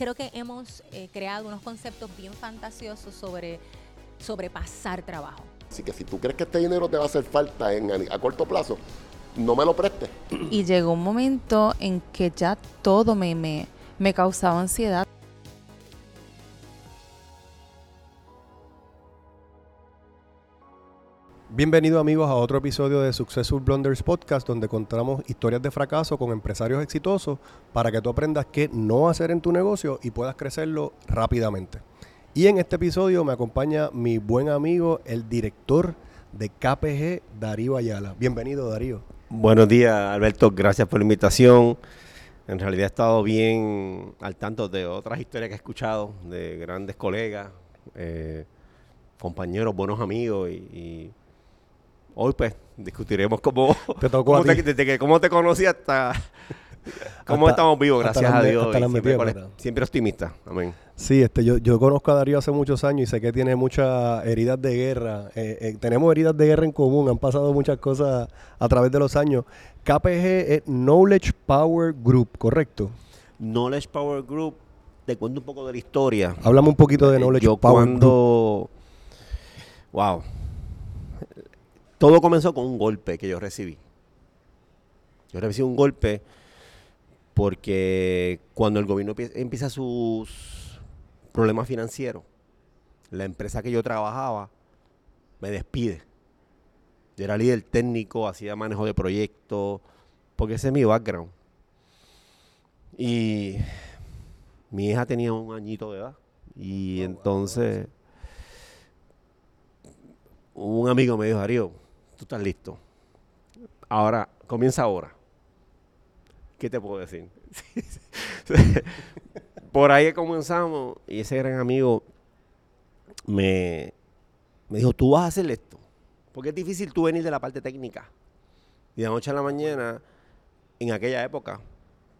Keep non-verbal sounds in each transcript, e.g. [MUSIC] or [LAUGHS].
creo que hemos eh, creado unos conceptos bien fantasiosos sobre sobrepasar trabajo. Así que si tú crees que este dinero te va a hacer falta en, a, corto plazo, no me lo prestes. Y llegó un momento en que ya todo me, me, me causaba ansiedad. Bienvenidos amigos a otro episodio de Successful Blunders Podcast donde contamos historias de fracaso con empresarios exitosos para que tú aprendas qué no hacer en tu negocio y puedas crecerlo rápidamente. Y en este episodio me acompaña mi buen amigo, el director de KPG, Darío Ayala. Bienvenido Darío. Buenos días Alberto, gracias por la invitación. En realidad he estado bien al tanto de otras historias que he escuchado de grandes colegas, eh, compañeros, buenos amigos y Hoy pues discutiremos cómo te cómo, te, desde que cómo te conocí hasta cómo estamos vivos, gracias a Dios. siempre, optimista. Amén. Sí, este, yo, yo conozco a Darío hace muchos años y sé que tiene muchas heridas de guerra. Eh, eh, tenemos heridas de guerra en común, han pasado muchas cosas a través de los años. KPG es Knowledge Power Group, ¿correcto? Knowledge Power Group, te cuento un poco de la historia. Háblame un poquito de eh, Knowledge Power Group. Wow todo comenzó con un golpe que yo recibí. Yo recibí un golpe porque cuando el gobierno empieza sus problemas financieros, la empresa que yo trabajaba me despide. Yo era líder técnico, hacía manejo de proyectos, porque ese es mi background. Y mi hija tenía un añito de edad. Y entonces un amigo me dijo, Darío, tú estás listo. Ahora, comienza ahora. ¿Qué te puedo decir? [LAUGHS] Por ahí comenzamos y ese gran amigo me, me dijo, tú vas a hacer esto. Porque es difícil tú venir de la parte técnica. Y de noche a la mañana, en aquella época,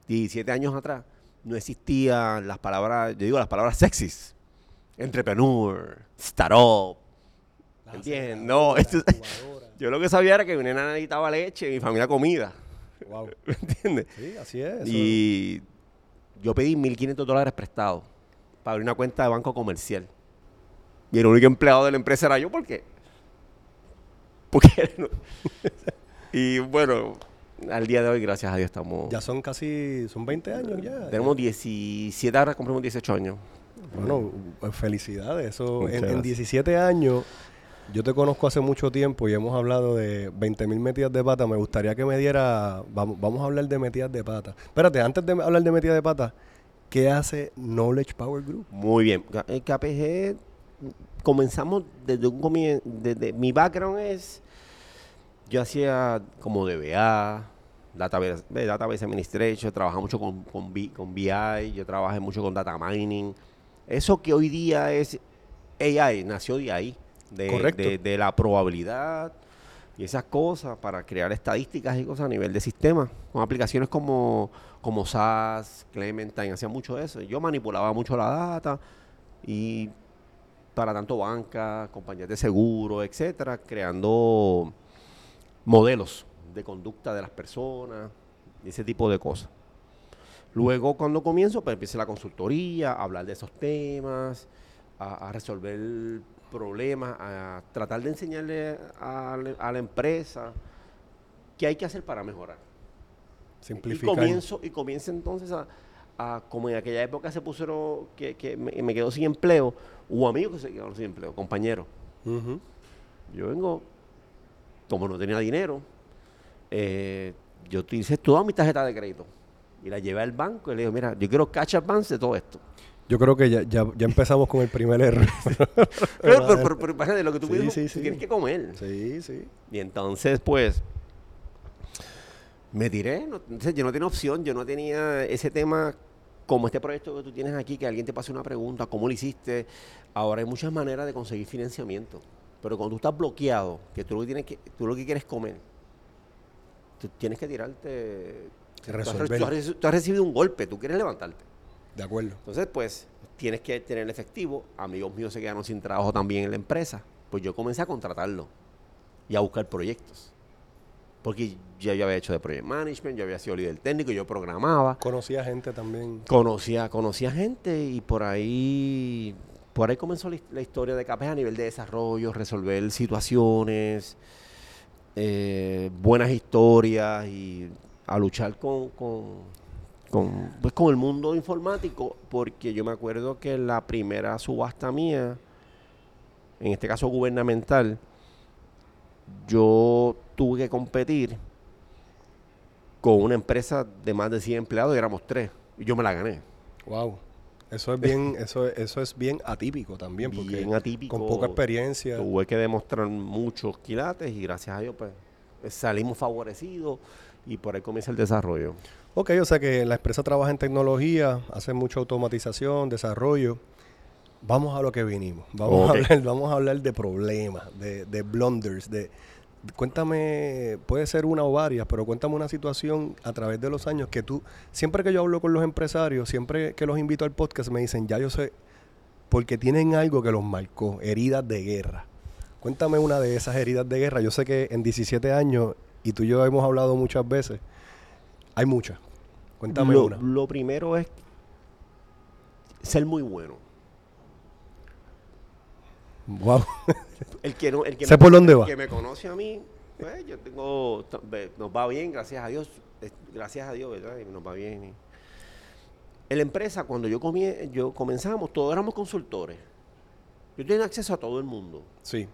17 años atrás, no existían las palabras, yo digo las palabras sexys. Entrepreneur, startup. ¿Entiendes? No, esto, yo lo que sabía era que mi nena necesitaba leche y mi familia comida. Wow. [LAUGHS] ¿Me entiendes? Sí, así es. Y yo pedí 1.500 dólares prestados para abrir una cuenta de banco comercial. Y el único empleado de la empresa era yo, ¿por qué? Porque... [LAUGHS] y bueno, al día de hoy, gracias a Dios, estamos... Ya son casi, son 20 años ya. Tenemos 17, ahora cumplimos 18 años. Bueno, felicidades. Eso, en, en, 17 años yo te conozco hace mucho tiempo y hemos hablado de 20.000 metidas de pata. Me gustaría que me diera. Vamos, vamos a hablar de metidas de pata. Espérate, antes de hablar de metidas de pata, ¿qué hace Knowledge Power Group? Muy bien. El KPG comenzamos desde un comienzo. Mi background es. Yo hacía como DBA, Database, database Administration, trabajaba mucho con, con, con BI, yo trabajé mucho con Data Mining. Eso que hoy día es AI, nació de ahí de, la probabilidad y esas cosas para crear estadísticas y cosas a nivel de sistema. Con aplicaciones como, como SAS, Clementine, hacía mucho eso. Yo manipulaba mucho la data y para tanto banca, compañías de seguro, etcétera, creando modelos de conducta de las personas y ese tipo de cosas. Luego, cuando comienzo, pues empieza la consultoría, a hablar de esos temas, a, a resolver problemas, a tratar de enseñarle a, la empresa qué hay que hacer para mejorar. Simplificar. Y comienzo, y comienzo entonces a, como en aquella época se pusieron, que, que me, quedo sin empleo, hubo amigos que se quedaron sin empleo, compañeros. Yo vengo, como no tenía dinero, eh, yo utilicé toda mi tarjeta de crédito y la llevé al banco y le digo, mira, yo quiero cash advance de todo esto. Yo creo que ya, ya, ya empezamos con el primer error. [LAUGHS] pero, pero, pero, de lo que tú, tienes que comer. Sí, sí. Y entonces, pues, me tiré. yo no tenía opción, yo no tenía ese tema como este proyecto que tú tienes aquí, que alguien te pase una pregunta, ¿cómo lo hiciste? Ahora hay muchas maneras de conseguir financiamiento. Pero cuando tú estás bloqueado, que tú lo que, tienes que, tú lo que quieres comer, tú tienes que tirarte... Resolver. tú has recibido un golpe, tú quieres levantarte. De acuerdo. Entonces, pues, tienes que tener efectivo. Amigos míos se quedaron sin trabajo también en la empresa. Pues yo comencé a contratarlo y a buscar proyectos. Porque ya yo había hecho de project management, yo había sido líder técnico, yo programaba. Conocía gente también. Conocía, conocía gente y por ahí, por ahí comenzó la, his- la historia de KPG a nivel de desarrollo, resolver situaciones, eh, buenas historias y a luchar con, con, con, pues, con el mundo informático, porque yo me acuerdo que la primera subasta mía, en este caso gubernamental, yo tuve que competir con una empresa de más de 100 empleados y éramos tres. Y yo me la gané. Wow. Eso es bien, [LAUGHS] eso, eso es bien atípico también, porque Bien atípico. con poca experiencia. Tuve que demostrar muchos quilates y gracias a Dios pues salimos favorecidos y por ahí comienza el desarrollo. Ok, o sea que la empresa trabaja en tecnología, hace mucha automatización, desarrollo. Vamos a lo que vinimos. Vamos, a, hablar, vamos a hablar de problemas, de, de blunders, de, Cuéntame, puede ser una o varias, pero cuéntame una situación a través de los años que tú, siempre que yo hablo con los empresarios, siempre que los invito al podcast, me dicen, ya yo sé, porque tienen algo que los marcó, heridas de guerra. Cuéntame una de esas heridas de guerra. Yo sé que en 17 años, y tú y yo hemos hablado muchas veces, hay muchas. Cuéntame lo, una. lo primero es ser muy bueno. Wow. El que no, el que [LAUGHS] me- por dónde el va. que me conoce a mí, pues, yo tengo, nos va bien, gracias a Dios, gracias a Dios, ¿verdad? Nos va bien. En la empresa, cuando yo, comie- yo comenzamos, todos éramos consultores. Yo tenía acceso a todo el mundo. Sí.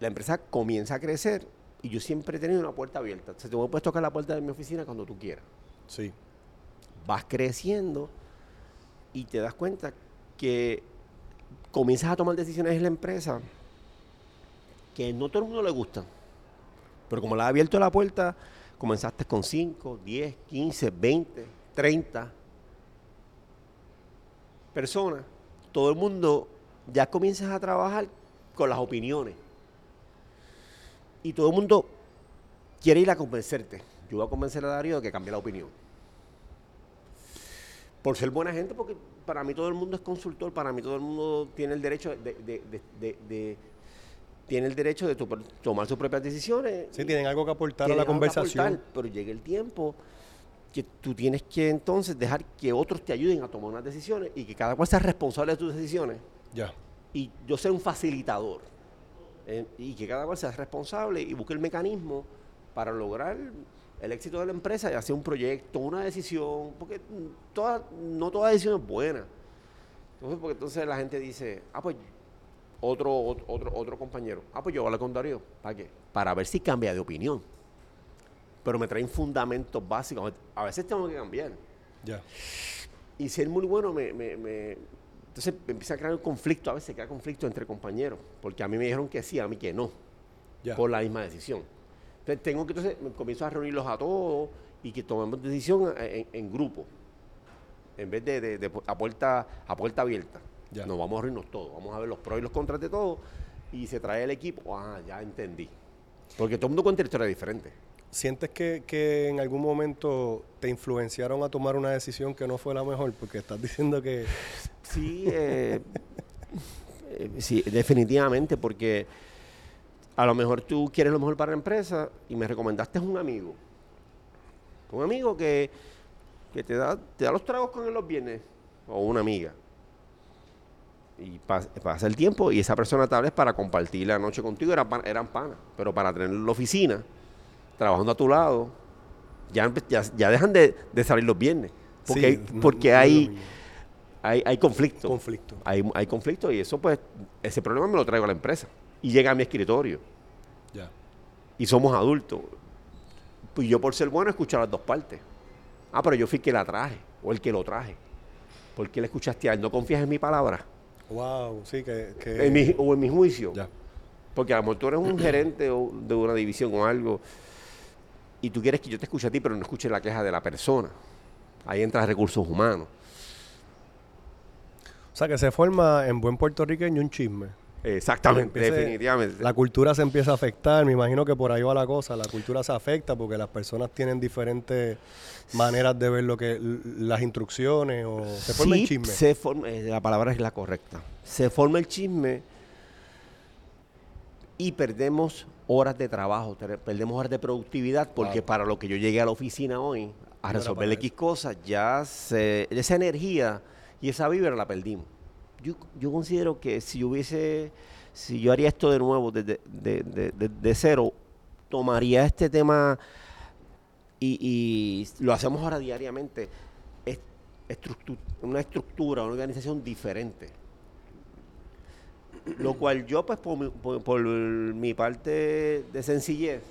La empresa comienza a crecer y yo siempre he tenido una puerta abierta. O sea, tú me puedes tocar la puerta de mi oficina cuando tú quieras. Sí. vas creciendo y te das cuenta que comienzas a tomar decisiones en la empresa que no todo el mundo le gustan. Pero como le ha abierto la puerta, comenzaste con 5, 10, 15, 20, 30 personas. Todo el mundo ya comienzas a trabajar con las opiniones. Y todo el mundo quiere ir a convencerte. Yo voy a convencer a Darío de que cambie la opinión por ser buena gente, porque para mí todo el mundo es consultor, para mí todo el mundo tiene el derecho de, de- de- de- de- tiene el derecho de to- tomar sus propias decisiones. Sí, tienen algo que aportar a la conversación. aportar, pero llega el tiempo que tú tienes que entonces dejar que otros te ayuden a tomar unas decisiones y que cada cual sea responsable de tus decisiones Ya. y yo ser un facilitador eh, y que cada cual sea responsable y busque el mecanismo para lograr el éxito de la empresa y hacer un proyecto, una decisión, porque toda, no toda decisión es buena. Entonces, porque entonces la gente dice, ah, pues otro, ot- otro, otro compañero, ah, pues yo voy a hablar con Darío, ¿para qué? Para ver si cambia de opinión. Pero me traen fundamentos básicos, a veces tengo que cambiar. Ya. Y ser muy bueno me, me- me- Entonces empieza a crear un conflicto, a veces crea conflicto entre compañeros, porque a mí me dijeron que sí, a mí que no, Ya. por la misma decisión. Entonces tengo que, entonces comienzo a reunirlos a todos y que tomemos decisión en, en grupo, en vez de, de- de pu- a, puerta, a puerta abierta. Ya. Nos vamos a reunirnos todos, vamos a ver los pros y los contras de todo y se trae el equipo, ah, ya entendí. Porque todo el mundo cuenta la historia diferente. ¿Sientes que, que en algún momento te influenciaron a tomar una decisión que no fue la mejor? Porque estás [LAUGHS] diciendo que... Sí, eh, eh, sí, definitivamente, porque a lo mejor tú quieres lo mejor para la empresa y me recomendaste a un amigo. Un amigo que, que te, da, te da los tragos con él los viernes, o una amiga. Y pas- pasa el tiempo y esa persona tal vez para compartir la noche contigo era eran panas, pero para tener en la oficina, trabajando a tu lado, ya, ya, ya dejan de, de salir los viernes. Porque, Sí, hay, porque no hay, hay, hay conflicto. Conflicto. Hay, hay conflicto y eso pues, ese problema me lo traigo a la empresa. Y llega a mi escritorio. Ya. Y somos adultos. Pues yo por ser bueno escucho las dos partes. Ah, pero yo fui el que la traje. O el que lo traje. ¿Por qué le escuchaste a él? ¿No confías en mi palabra? Wow, sí, que... que- En mi- o en mi juicio. Ya. Porque a lo mejor tú eres un [CLEARS THROAT] gerente o de una división o algo y tú quieres que yo te escuche a ti, pero no escuche la queja de la persona. Ahí entra recursos humanos. O sea, que se forma en buen puertorriqueño un chisme. Exactamente, Empiece- definitivamente. La cultura se empieza a afectar, me imagino que por ahí va la cosa, la cultura se afecta porque las personas tienen diferentes maneras de ver lo que las instrucciones o se forma Sí, el chisme. se forma- eh, la palabra es la correcta. Se forma el chisme y perdemos horas de trabajo, perdemos horas de productividad, porque Wow. para lo que yo llegué a la oficina hoy, a resolver X cosas, ya se, esa energía y esa vibra la perdimos. Yo, yo considero que si yo hubiese, si yo haría esto de nuevo, desde de, de- de- de cero, tomaría este tema y, y lo hacemos ahora diariamente, es estructu- una estructura, una organización diferente. Lo cual yo, pues, por mi, por- por mi parte de sencillez,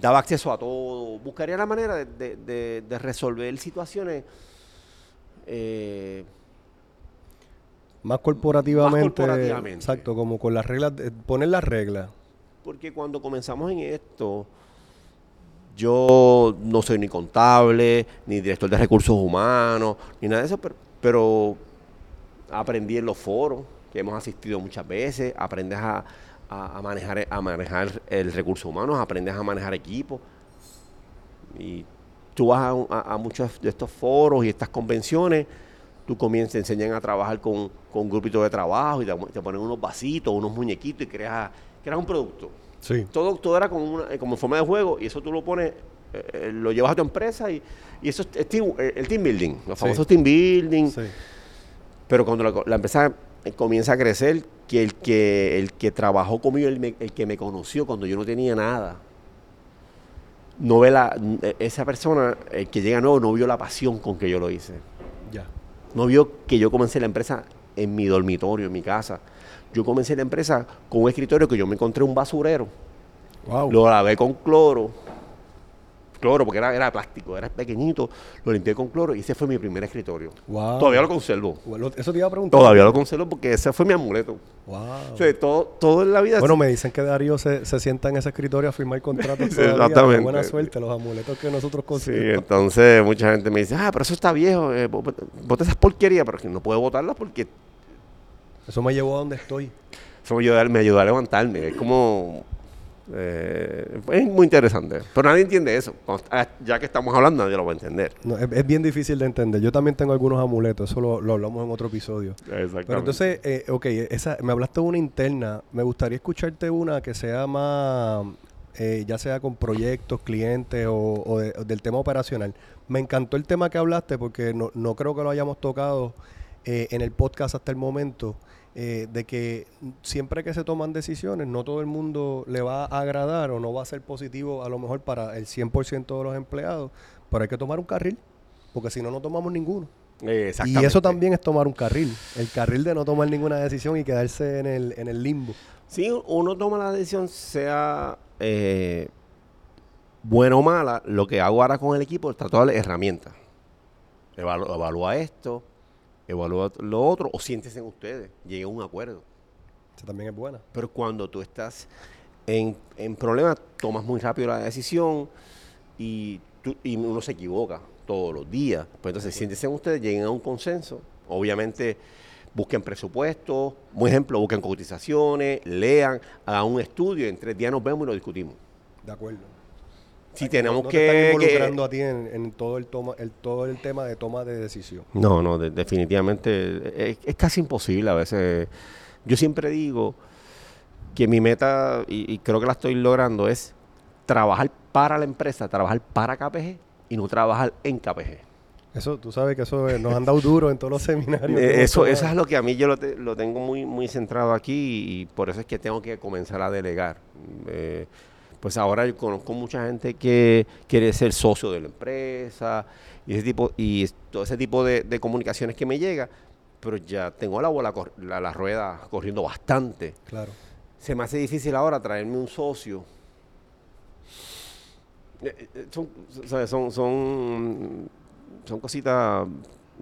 daba acceso a todo, buscaría la manera de, de- de- de resolver situaciones eh, Más corporativamente. Más corporativamente. Exacto, como con las reglas, poner las reglas. Porque cuando comenzamos en esto, yo no soy ni contable, ni director de recursos humanos, ni nada de eso, pero, pero aprendí en los foros, que hemos asistido muchas veces, aprendes a, a- a manejar, a manejar el recurso humano, aprendes a manejar equipos. Y tú vas a, muchos de estos foros y estas convenciones, tú comienzas, te enseñan a trabajar con, con un grupito de trabajo y te, te ponen unos vasitos, unos muñequitos y creas, creas un producto. Sí. Todo, todo era como, una, como forma de juego y eso tú lo pones, eh, eh, lo llevas a tu empresa y, y eso es, team- el team building, los Sí. famosos team building. Sí. Pero cuando la, la empresa comienza a crecer, que el que, el que trabajó conmigo, el, me- el que me conoció cuando yo no tenía nada, no ve la, eh, esa persona, el que llega nuevo, no vio la pasión con que yo lo hice. Ya. No vio que yo comencé la empresa en mi dormitorio, en mi casa. Yo comencé la empresa con un escritorio que yo me encontré un basurero. Wow. Lo lavé con cloro. Cloro, porque era, era plástico, era pequeñito. Lo limpié con cloro y ese fue mi primer escritorio. Wow. Todavía lo conservo. Eso te iba a preguntar. Todavía lo conservo porque ese fue mi amuleto. Wow. O sea, todo, todo en la vida. Bueno, me dicen que Darío se, se sienta en ese escritorio a firmar contratos. Sí, [LAUGHS] todavía. exactamente. Buena suerte, los amuletos que nosotros Sí, conseguimos. entonces mucha gente me dice, ah, pero eso está viejo, eh, bota esas porquerías, pero que no puedo botarlas porque Eso me llevó a donde estoy. eso me ayuda, me ayuda a levantarme. Es como, eh, es muy interesante. Pero nadie entiende eso. Ya que estamos hablando, nadie lo va a entender. No, es, es bien difícil de entender. Yo también tengo algunos amuletos, eso lo, lo hablamos en otro episodio. Exactamente. Pero entonces, eh, ok, esa, me hablaste de una interna. Me gustaría escucharte una que sea más, eh, ya sea con proyectos, clientes o, o de- o del tema operacional. Me encantó el tema que hablaste porque no, no creo que lo hayamos tocado eh, en el podcast hasta el momento. Eh, de que siempre que se toman decisiones, no todo el mundo le va a agradar o no va a ser positivo a lo mejor para el 100% de los empleados, pero hay que tomar un carril, porque si no, no tomamos ninguno. Y eso también es tomar un carril. El carril de no tomar ninguna decisión y quedarse en el, en el limbo. Si uno toma la decisión, sea eh, buena o mala, lo que hago ahora con el equipo es tratar de herramientas. Evalu- evalúa esto, evalúa lo otro, o siéntese en ustedes, llegue a un acuerdo. Esa también es buena. Pero cuando tú estás en, en problemas, tomas muy rápido la decisión y, tú- y uno se equivoca todos los días. Pues entonces, siéntese en ustedes, lleguen a un consenso. Obviamente, busquen presupuestos, por ejemplo, busquen cotizaciones, lean, hagan un estudio, en tres días nos vemos y lo discutimos. De acuerdo. Si tenemos no, no que... te están que- involucrando a ti en, en todo el toma, el, todo el tema de toma de decisión. No, no, de- definitivamente es, es casi imposible a veces. Yo siempre digo que mi meta, y, y creo que la estoy logrando, es trabajar para la empresa, trabajar para KPG y no trabajar en KPG. Eso, tú sabes que eso eh, nos han dado duro en todos los [LAUGHS] seminarios. que Eh, eso, eso es lo que a mí yo lo, te- lo tengo muy, muy centrado aquí y por eso es que tengo que comenzar a delegar. Eh, pues ahora yo conozco mucha gente que quiere ser socio de la empresa y ese tipo y todo ese tipo de, de comunicaciones que me llega, pero ya tengo la bola, la, la rueda corriendo bastante. Claro. Se me hace difícil ahora traerme un socio. Eh, eh, Son, ¿sabes? son, son, son cositas,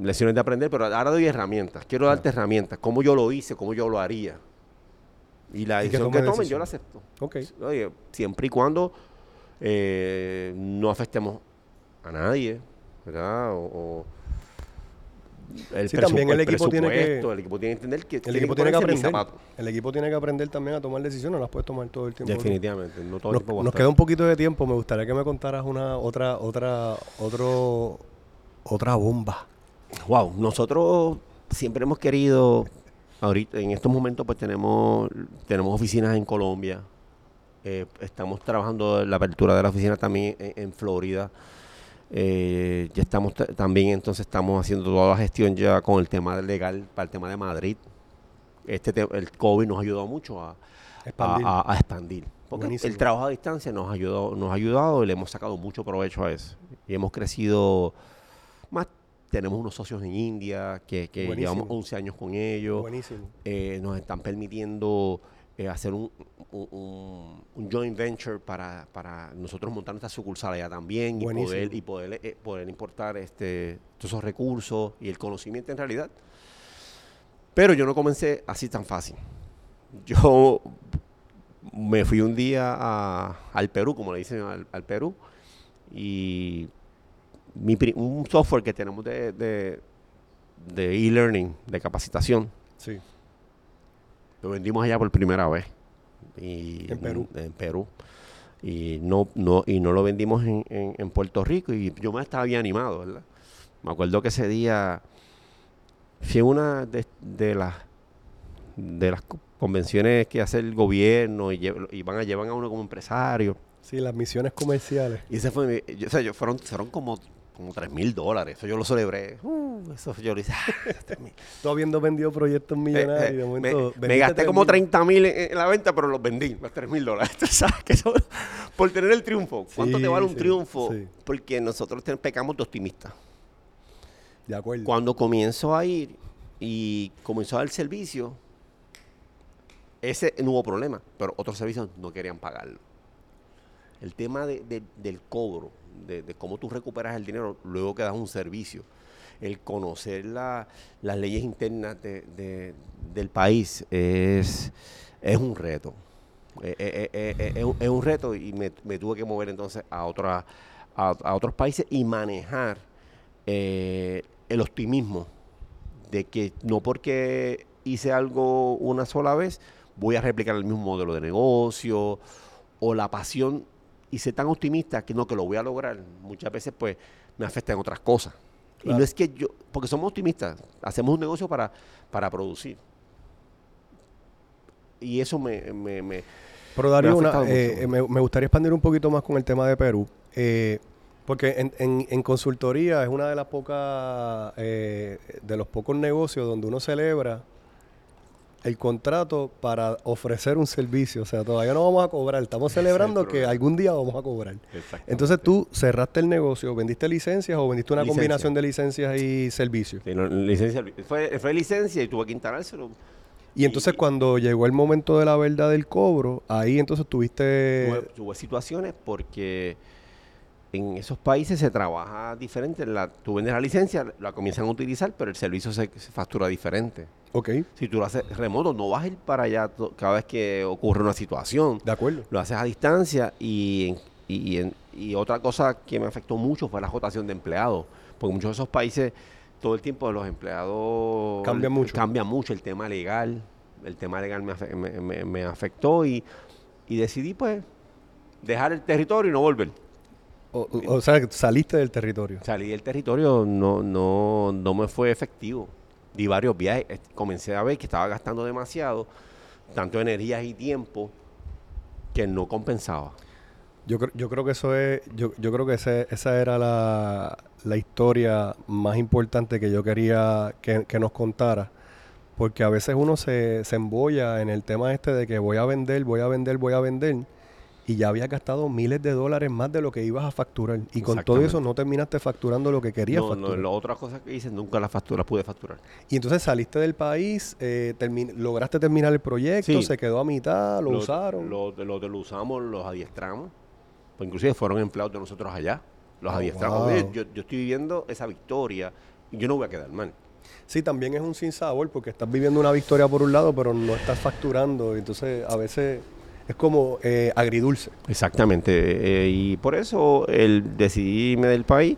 lecciones de aprender, pero ahora doy herramientas. Quiero darte herramientas, cómo yo lo hice, cómo yo lo haría. Y la Y que decisión tome que tomen, decisión. yo la acepto. Ok. Oye, siempre y cuando eh, no afectemos a nadie, ¿verdad? O, o el, Sí, también presupu- el equipo tiene que- el equipo tiene que entender que El equipo tiene que aprender. El equipo tiene que aprender también a tomar decisiones. No las puedes tomar todo el tiempo. Definitivamente, no todo el Nos, tiempo va a nos queda un poquito de tiempo. Me gustaría que me contaras una otra otra otro otra bomba. Wow, nosotros siempre hemos querido ahorita, en estos momentos, pues tenemos, tenemos oficinas en Colombia. Eh, estamos trabajando la apertura de la oficina también en, en Florida. Eh, ya estamos ta- también, entonces, estamos haciendo toda la gestión ya con el tema legal para el tema de Madrid. Este te- el COVID nos ha ayudado mucho a, Expandir. a- a- a expandir. Porque Buenísimo. el trabajo a distancia nos ha, ayudado, nos ha ayudado y le hemos sacado mucho provecho a eso. Y hemos crecido. Tenemos unos socios en India que, llevamos 11 años con ellos. Buenísimo. Eh, nos están permitiendo eh, hacer un, un- un- un joint venture para, para nosotros montar nuestra sucursal allá también y poder, y poder, eh, poder importar este, todos esos recursos y el conocimiento en realidad. Pero yo no comencé así tan fácil. Yo me fui un día a- al Perú, como le dicen al, al Perú, y mi un software que tenemos de de- de e-learning, de capacitación, Sí. lo vendimos allá por primera vez. Y En Perú. En, Perú. Y no, no, y no lo vendimos en, en- en Puerto Rico. Y yo me estaba bien animado, ¿verdad? Me acuerdo que ese día fui a una de, de las de las co- convenciones que hace el gobierno y, y van a llevan a uno como empresario. Sí, las misiones comerciales. Y ese fue mi- yo- o sea, yo- fueron, fueron como, como 3 mil dólares. Eso yo lo celebré. Uh, eso yo lo hice. [LAUGHS] Tú habiendo vendido proyectos Eh, millonarios, eh, de me, momento... me vendiste gasté como 3.000. 30 mil en, en la venta, pero los vendí, los 3 mil dólares. [LAUGHS] Tú sabes que eso- por tener el triunfo. ¿Cuánto Sí, te vale un sí, triunfo? sí. Porque nosotros te- pecamos de optimistas. De acuerdo. Cuando comienzo a ir y comenzó a dar servicio, ese no hubo problema, pero otros servicios no querían pagarlo. El tema de- de- del cobro, de, cómo tú recuperas el dinero luego que das un servicio, el conocer la- las leyes internas de- de- del país es, es un reto. Eh, eh, eh, es, un, reto y me, tuve que mover entonces a, otra, a, otros países y manejar el optimismo de que no porque hice algo una sola vez voy a replicar el mismo modelo de negocio o la pasión y ser tan optimista que no que lo voy a lograr muchas veces pues me afecta en otras cosas. Y no es que yo porque somos optimistas hacemos un negocio para para producir. Y eso me, me, me- Pero Darío, Me eh, me, me gustaría expandir un poquito más con el tema de Perú. eh, porque en, en- en consultoría es una de las pocas, eh, de los pocos negocios donde uno celebra el contrato para ofrecer un servicio. O sea, todavía no vamos a cobrar. Estamos es celebrando que algún día vamos a cobrar. Entonces tú cerraste el negocio, vendiste licencias o vendiste una Licencia. combinación de licencias y servicios. Sí, no, licencia, fue, fue licencia y tuve que instalárselo Y entonces Y- cuando llegó el momento de la verdad del cobro, ahí entonces tuviste... Tuve, tuve situaciones porque en esos países se trabaja diferente. La, tú vendes la licencia, la comienzan a utilizar, pero el servicio se, se factura diferente. Ok, Si tú lo haces remoto, no vas a ir para allá cada vez que ocurre una situación. de acuerdo. Lo haces a distancia y, y, en- y otra cosa que me afectó mucho fue la rotación de empleados. Porque muchos de esos países, todo el tiempo los empleados... Cambia mucho. Cambia mucho el tema legal. El tema legal me, me- me- me afectó y, y decidí pues dejar el territorio y no volver. O, o- o sea, saliste del territorio. Salí del territorio, no, no, no me fue efectivo. Di varios viajes, comencé a ver que estaba gastando demasiado, tanto energías y tiempo, que no compensaba. Yo, yo creo que eso es, yo, yo creo que ese- esa era la, la historia más importante que yo quería que, que nos contara. Porque a veces uno se, se embolla en el tema este de que voy a vender, voy a vender, voy a vender. Y ya había gastado miles de dólares más de lo que ibas a facturar. Y con todo eso no terminaste facturando lo que querías No, no, facturar. las otras cosas que hice nunca las facturas pude facturar. Y entonces saliste del país, eh, termi- lograste terminar el proyecto, Sí. se quedó a mitad, lo, usaron. Lo, lo, lo usamos, los adiestramos. Pues inclusive fueron empleados de nosotros allá. Los Oh, adiestramos. wow. Oye, yo, yo estoy viviendo esa victoria y yo no voy a quedar mal. Sí, también es un sinsabor porque estás viviendo una victoria por un lado, pero no estás facturando. Entonces, a veces es como eh, agridulce. Exactamente. eh, y por eso el, decidí irme del país.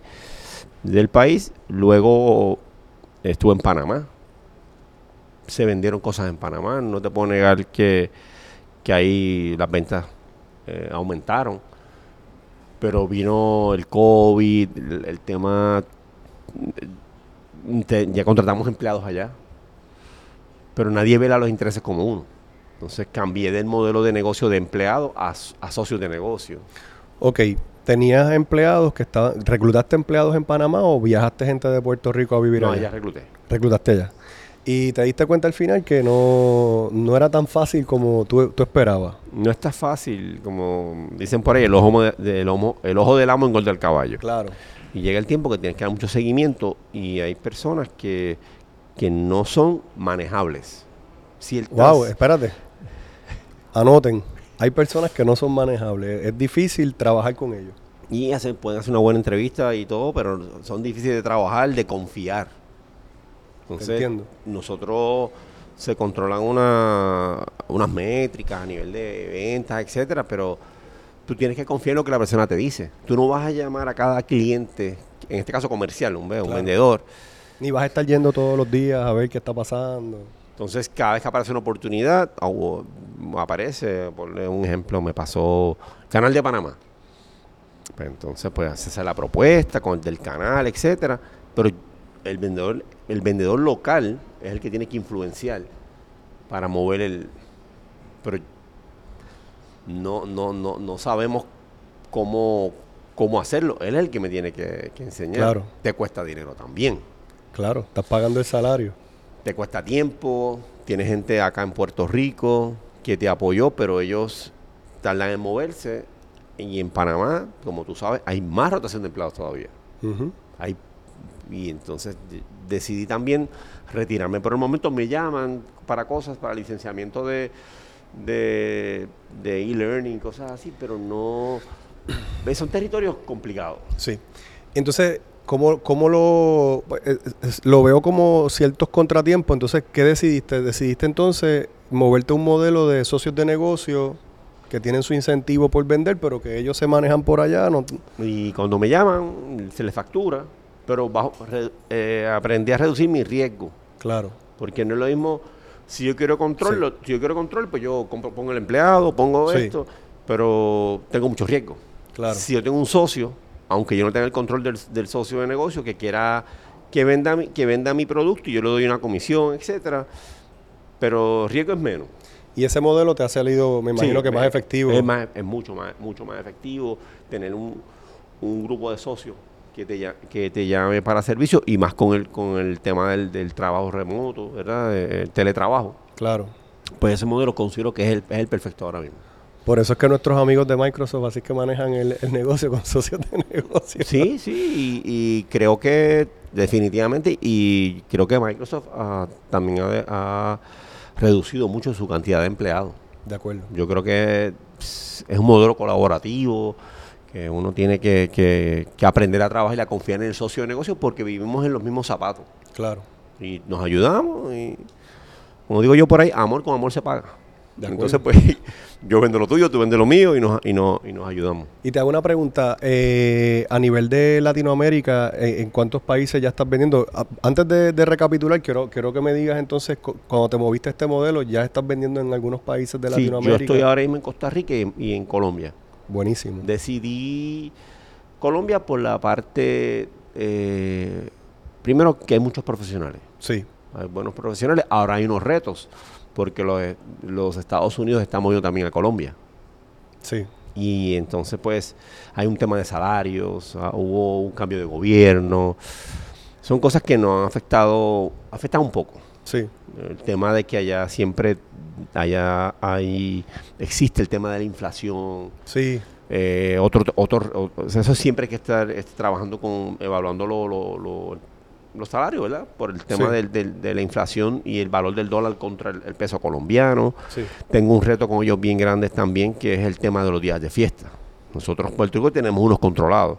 Del país. Luego estuve en Panamá. Se vendieron cosas en Panamá. No te puedo negar que, que ahí las ventas eh, aumentaron. Pero vino el COVID, el, el tema... eh, te- ya contratamos empleados allá. pero nadie vela los intereses como uno. Entonces cambié del modelo de negocio de empleado a, a socios de negocio. Ok, ¿tenías empleados que estaban, reclutaste empleados en Panamá o viajaste gente de Puerto Rico a vivir No, allá? ya recluté. Reclutaste allá. Y te diste cuenta al final que no, no era tan fácil como tú, tú esperabas. No está fácil, como dicen por ahí, el ojo, de- del amo- el ojo del amo engorda el caballo. Claro. Y llega el tiempo que tienes que dar mucho seguimiento y hay personas que, que no son manejables. Ciertas- Wow, espérate. Anoten. Hay personas que no son manejables. Es difícil trabajar con ellos. Y hacen, pueden hacer una buena entrevista y todo, pero son difíciles de trabajar, de confiar. Entonces, Entiendo. nosotros se controlan una, unas métricas a nivel de ventas, etcétera, pero tú tienes que confiar en lo que la persona te dice. Tú no vas a llamar a cada cliente, en este caso comercial, un, ve- un Claro. vendedor. Ni vas a estar yendo todos los días a ver qué está pasando. Entonces, cada vez que aparece una oportunidad, o aparece, ponle un ejemplo, me pasó Canal de Panamá. Pues entonces, pues hace la propuesta con el del canal, etcétera. Pero el vendedor, el vendedor local es el que tiene que influenciar para mover el. Pero no, no, no, no sabemos cómo, cómo hacerlo. Él es el que me tiene que, que enseñar. Claro. Te cuesta dinero también Claro, estás pagando el salario. Te cuesta tiempo, tienes gente acá en Puerto Rico que te apoyó, pero ellos tardan en moverse. Y en Panamá, como tú sabes, hay más rotación de empleados todavía. Hay, y entonces de- decidí también retirarme. Por el momento me llaman para cosas, para licenciamiento de de de e-learning, cosas así, pero no... [CLEARS THROAT] Son territorios complicados. Sí. Entonces, ¿cómo, cómo lo, eh, es- lo veo como ciertos contratiempos? Entonces, ¿qué decidiste? Decidiste entonces moverte a un modelo de socios de negocio que tienen su incentivo por vender, pero que ellos se manejan por allá. No, Y cuando me llaman, se les factura, pero bajo, re- eh, aprendí a reducir mi riesgo. claro, Porque no es lo mismo, si yo quiero control, Sí. lo- si yo quiero control, pues yo compro- pongo el empleado, pongo Sí. esto, pero tengo mucho riesgo. claro. Si yo tengo un socio, aunque yo no tenga el control del, del socio de negocio, que quiera que venda, mi- que venda mi producto y yo le doy una comisión, etcétera, pero riesgo es menos. Y ese modelo te ha salido, me imagino Sí, que más efectivo. Es, más, es mucho, más, mucho más efectivo tener un, un grupo de socios que te, lla- que te llame para servicio y más con el, con el tema del, del trabajo remoto, ¿verdad? El teletrabajo. Claro. Pues ese modelo considero que es el, es el perfecto ahora mismo. Por eso es que nuestros amigos de Microsoft así que manejan el, el negocio con [LAUGHS] socios de negocio. Sí, sí, y, y creo que definitivamente, y creo que Microsoft ah, también ha, ha reducido mucho su cantidad de empleados. De acuerdo. Yo creo que es un modelo colaborativo, que uno tiene que, que- que aprender a trabajar y a confiar en el socio de negocio porque vivimos en los mismos zapatos. Claro. Y nos ayudamos y, como digo yo por ahí, amor con amor se paga. Entonces, pues, [LAUGHS] yo vendo lo tuyo, tú vendes lo mío y nos, y nos, y nos ayudamos. Y te hago una pregunta. eh, a nivel de Latinoamérica, ¿en, en cuántos países ya estás vendiendo? A- antes de, de recapitular, quiero, quiero que me digas entonces, cu- cuando te moviste a este modelo, ¿ya estás vendiendo en algunos países de Sí, yo Latinoamérica? estoy ahora mismo en Costa Rica y en- y en Colombia. Buenísimo. Decidí Colombia por la parte, eh, primero que hay muchos profesionales, Sí, hay buenos profesionales, ahora hay unos retos, porque los, los Estados Unidos están moviendo también a Colombia. sí. Y entonces pues hay un tema de salarios, ah, hubo un cambio de gobierno, son cosas que nos han afectado, afectan un poco. Sí, El tema de que allá siempre allá hay, existe el tema de la inflación, sí, eh, otro, otro, eso siempre hay que estar este, trabajando con, evaluando lo- lo- lo- los salarios, ¿verdad? Por el tema Sí. del- del- de la inflación y el valor del dólar contra el, el peso colombiano. sí. Tengo un reto con ellos bien grandes también, que es el tema de los días de fiesta. Nosotros en Puerto Rico tenemos unos controlados,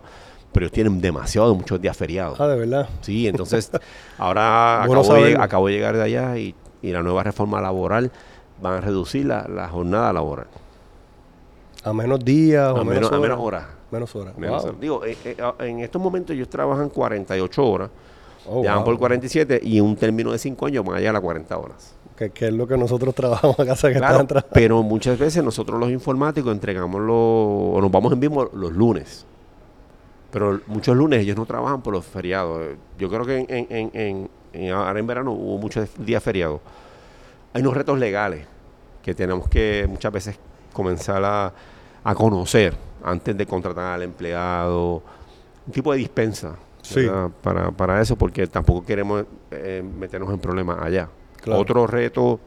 pero ellos tienen demasiado, muchos días feriados. Ah, de verdad. Sí, [LAUGHS] entonces ahora Bueno acabo, de, acabo de llegar de allá y, y la nueva reforma laboral van a reducir la, la jornada laboral. A menos días o A menos, menos, a horas. menos horas. Menos horas. Menos Wow. horas. Digo, eh, eh, a- en estos momentos ellos trabajan 48 horas, Oh, ya van wow. por 47 y un término de 5 años van a llegar a 40 horas. Que, que es lo que nosotros trabajamos acá, que Claro, pero muchas veces nosotros los informáticos entregamos los, o nos vamos en vivo los lunes. Pero muchos lunes ellos no trabajan por los feriados. Yo creo que en- en- en- en- ahora en verano hubo muchos días feriados. hay unos retos legales que tenemos que muchas veces comenzar a, a conocer antes de contratar al empleado, un tipo de dispensa Para, para eso, porque tampoco queremos eh, meternos en problemas allá. Claro. Otro reto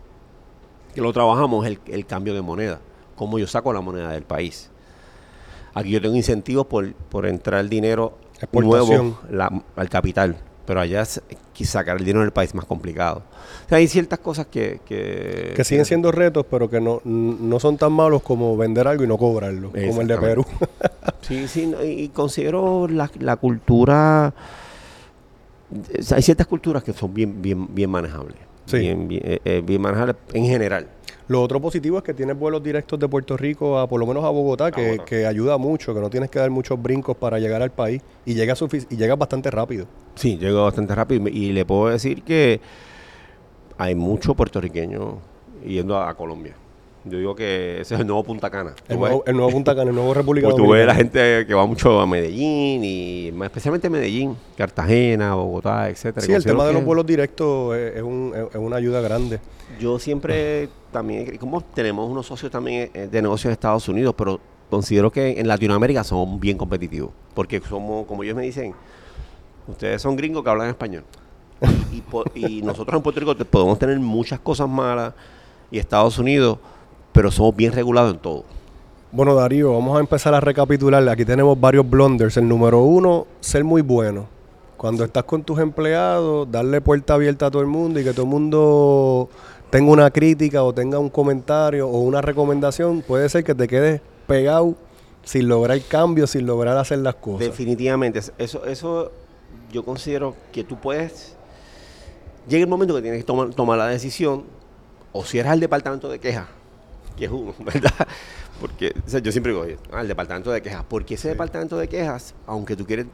que lo trabajamos es el, el cambio de moneda, cómo yo saco la moneda del país. Aquí yo tengo incentivos por, por entrar dinero nuevo la- al capital, pero allá es- sacar el dinero del país es más complicado. O sea, hay ciertas cosas que... Que, Que siguen siendo retos, pero que no, no son tan malos como vender algo y no cobrarlo, como el de Perú. [LAUGHS] Sí, sí, y considero la, la cultura... o sea, Hay ciertas culturas que son bien, bien, bien manejables. Sí. Bien, bien, eh, eh, bien manejables en general. Lo otro positivo es que tienes vuelos directos de Puerto Rico a por lo menos a Bogotá, que, que ayuda mucho, que no tienes que dar muchos brincos para llegar al país y llegas y llegas bastante rápido. Sí, llego bastante rápido y, le puedo decir que hay muchos puertorriqueños yendo a, a Colombia. Yo digo que ese es el nuevo Punta Cana. El nuevo, ves- el nuevo Punta Cana, el nuevo [LAUGHS] República Pues tú ves la Dominicana. gente que va mucho a Medellín y especialmente Medellín, Cartagena, Bogotá, etcétera. Sí, el tema de los vuelos directos es, es un- es una ayuda grande. Yo siempre [LAUGHS] también, como tenemos unos socios también eh, de negocios en Estados Unidos, pero considero que en Latinoamérica somos bien competitivos, porque somos, como ellos me dicen, ustedes son gringos que hablan español. Y, [LAUGHS] nosotros en Puerto Rico podemos tener muchas cosas malas y Estados Unidos, pero somos bien regulados en todo. Bueno, Darío, vamos a empezar a recapitular. Aquí tenemos varios blunders. El número uno, ser muy bueno. Cuando estás con tus empleados, darle puerta abierta a todo el mundo y que todo el mundo tenga una crítica o tenga un comentario o una recomendación, puede ser que te quedes pegado sin lograr cambios, sin lograr hacer las cosas. Definitivamente, es- eso, eso yo considero que tú puedes, llega el momento que tienes que tomar, tomar la decisión, o si eres al departamento de quejas, que es uno, [LAUGHS] ¿verdad? Porque o sea, yo siempre digo, al departamento de quejas, porque ese departamento de quejas, aunque tú quieres,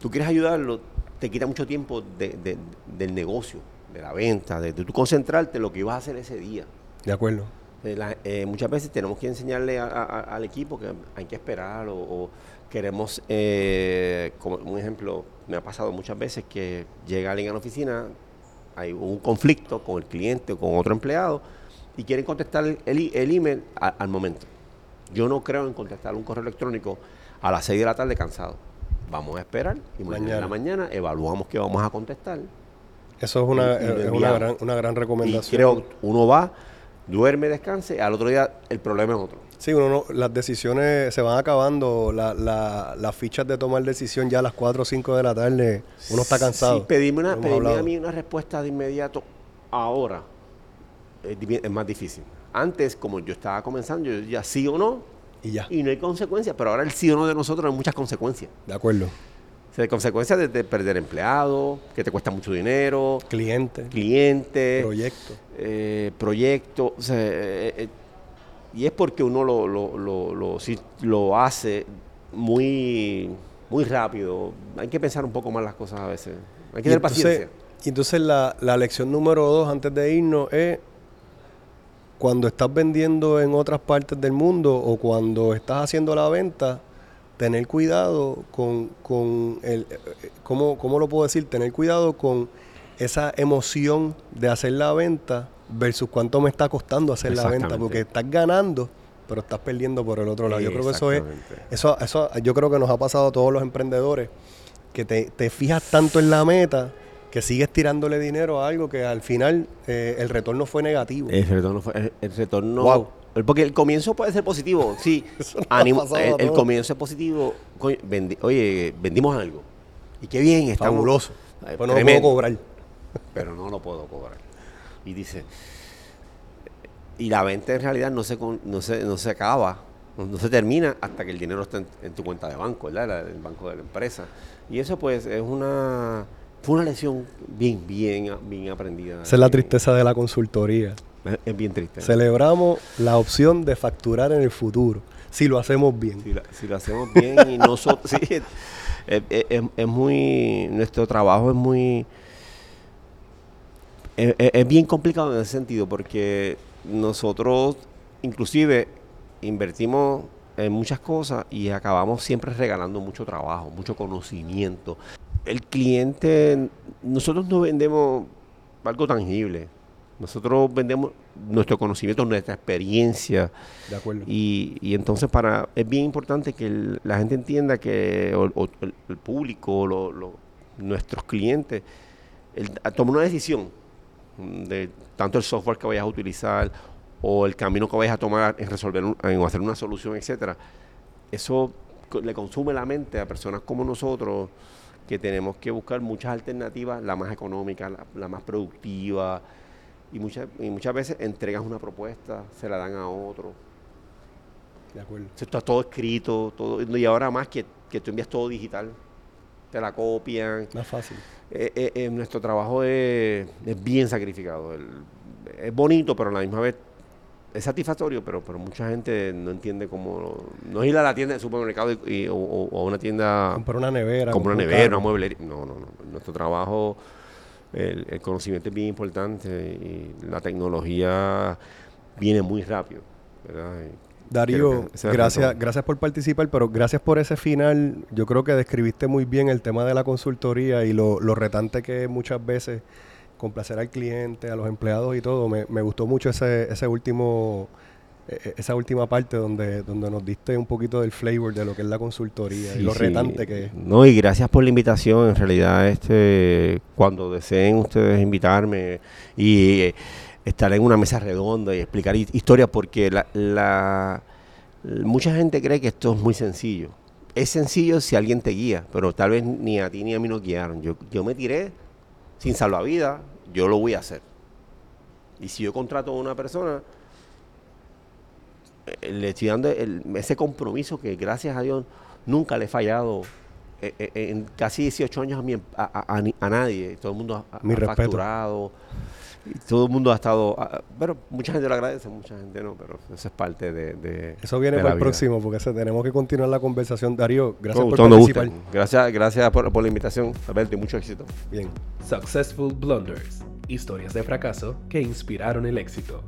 tú quieres ayudarlo, te quita mucho tiempo de- de- del negocio, de la venta, de, de tú concentrarte en lo que ibas a hacer ese día. De acuerdo. Eh, la- eh, muchas veces tenemos que enseñarle a- a- al equipo que hay que esperar o, o queremos, eh, como un ejemplo, me ha pasado muchas veces que llega alguien a la oficina, hay un conflicto con el cliente o con otro empleado y quieren contestar el, email a- al momento. Yo no creo en contestar un correo electrónico a las 6 de la tarde cansado. Vamos a esperar y mañana, en la mañana evaluamos qué vamos a contestar. Eso es una, Y- y es una, gran, una gran Y recomendación. creo uno va, duerme, descanse, al otro día el problema es otro. Sí, uno no- las decisiones se van acabando, la- la- las fichas de tomar decisión ya a las 4 o 5 de la tarde, uno está cansado. Sí, pedirme, una, pedirme a mí una respuesta de inmediato ahora es, más difícil. Antes, como yo estaba comenzando, yo decía sí o no Y ya, y no hay consecuencias, pero ahora el sí o no de nosotros hay muchas consecuencias. de acuerdo. Sea, hay consecuencias de, de perder empleado, que te cuesta mucho dinero, Cliente, cliente, proyecto. eh, proyecto, o sea, eh, eh, y es porque uno lo, lo, lo, lo- hace muy, muy rápido. Hay que pensar un poco más las cosas a veces. Hay que Y tener entonces, paciencia. y entonces la, la lección número dos antes de irnos es cuando estás vendiendo en otras partes del mundo o cuando estás haciendo la venta, tener cuidado con, con el, eh, ¿cómo, ¿cómo lo puedo decir? Tener cuidado con esa emoción de hacer la venta versus cuánto me está costando hacer la venta, porque estás ganando, pero estás perdiendo por el otro lado. Yo creo que eso es, eso, eso yo creo que nos ha pasado a todos los emprendedores, que te, te fijas tanto en la meta que sigues tirándole dinero a algo que al final eh, el retorno fue negativo. El retorno, fue- el, el retorno Wow. Porque el comienzo puede ser positivo, sí. [LAUGHS] Ánimo, pasado el, comienzo es positivo. coño, vendi- oye, vendimos algo. Y qué bien, estamos. Fabuloso. Ay, Pues no lo puedo cobrar. pero no lo puedo cobrar. Y dice, y la venta en realidad no se, no se, no se acaba, no, se termina hasta que el dinero está en, en tu cuenta de banco, ¿verdad? El banco de la empresa. Y eso pues es una, fue una lección bien, bien, bien aprendida. Esa es la Bien- tristeza de la consultoría. Es, bien triste. Celebramos la opción de facturar en el futuro, si lo hacemos bien. Si, la- si lo hacemos bien y nosotros, [LAUGHS] sí, es, es- es- es muy, nuestro trabajo es muy, es- es bien complicado en ese sentido porque nosotros inclusive invertimos en muchas cosas y acabamos siempre regalando mucho trabajo, mucho conocimiento. El cliente, nosotros no vendemos algo tangible, Nosotros vendemos nuestro conocimiento, nuestra experiencia. De acuerdo. Y, y entonces para es bien importante que el- la gente entienda que o- o el, el público, lo- lo- nuestros clientes, el, a- toma una decisión de tanto el software que vayas a utilizar o el camino que vayas a tomar en resolver un- en hacer una solución, etcétera. Eso le consume la mente a personas como nosotros que tenemos que buscar muchas alternativas, la más económica, la, la más productiva, y muchas, y muchas veces entregas una propuesta, se la dan a otro. De acuerdo. Está todo escrito, todo, y ahora más que, que tú envías todo digital, te la copian. Más fácil. Eh, eh, eh, nuestro trabajo es, es bien sacrificado. El- es bonito, pero a la misma vez es satisfactorio, pero, pero mucha gente no entiende cómo... No es ir a la tienda del supermercado y, y- o, a una tienda... Comprar una nevera. Una comprar un nevera, una mueblería. No, no, no. Nuestro trabajo, el, el conocimiento es bien importante y la tecnología viene muy rápido. Darío, gracias, gracias por participar, pero gracias por ese final. Yo creo que describiste muy bien el tema de la consultoría y lo, lo retante que es muchas veces complacer al cliente, a los empleados y todo. Me, me gustó mucho ese, ese último, esa última parte donde, donde nos diste un poquito del flavor de lo que es la consultoría y lo sí. retante que es. No, y gracias por la invitación. En realidad, este, cuando deseen ustedes invitarme y eh, estar en una mesa redonda y explicar hi- historias, porque la, la- mucha gente cree que esto es muy sencillo. Es sencillo si alguien te guía, pero tal vez ni a ti ni a mí nos guiaron. Yo, yo me tiré sin salvavidas, yo lo voy a hacer. Y si yo contrato a una persona, le estoy dando el- ese compromiso que gracias a Dios nunca le he fallado eh, eh, en casi 18 años a, mi a, a- a nadie. Todo el mundo ha, Mi ha respeto. facturado. Y todo el mundo ha estado... pero mucha gente lo agradece, mucha gente no, pero eso es parte de... de- Eso viene de para la el vida. próximo porque se, tenemos que continuar la conversación. Darío, gracias Con por participar. Gracias, gracias por, por la invitación, Alberto, y mucho éxito. Bien. Successful Blunders. Historias de fracaso que inspiraron el éxito.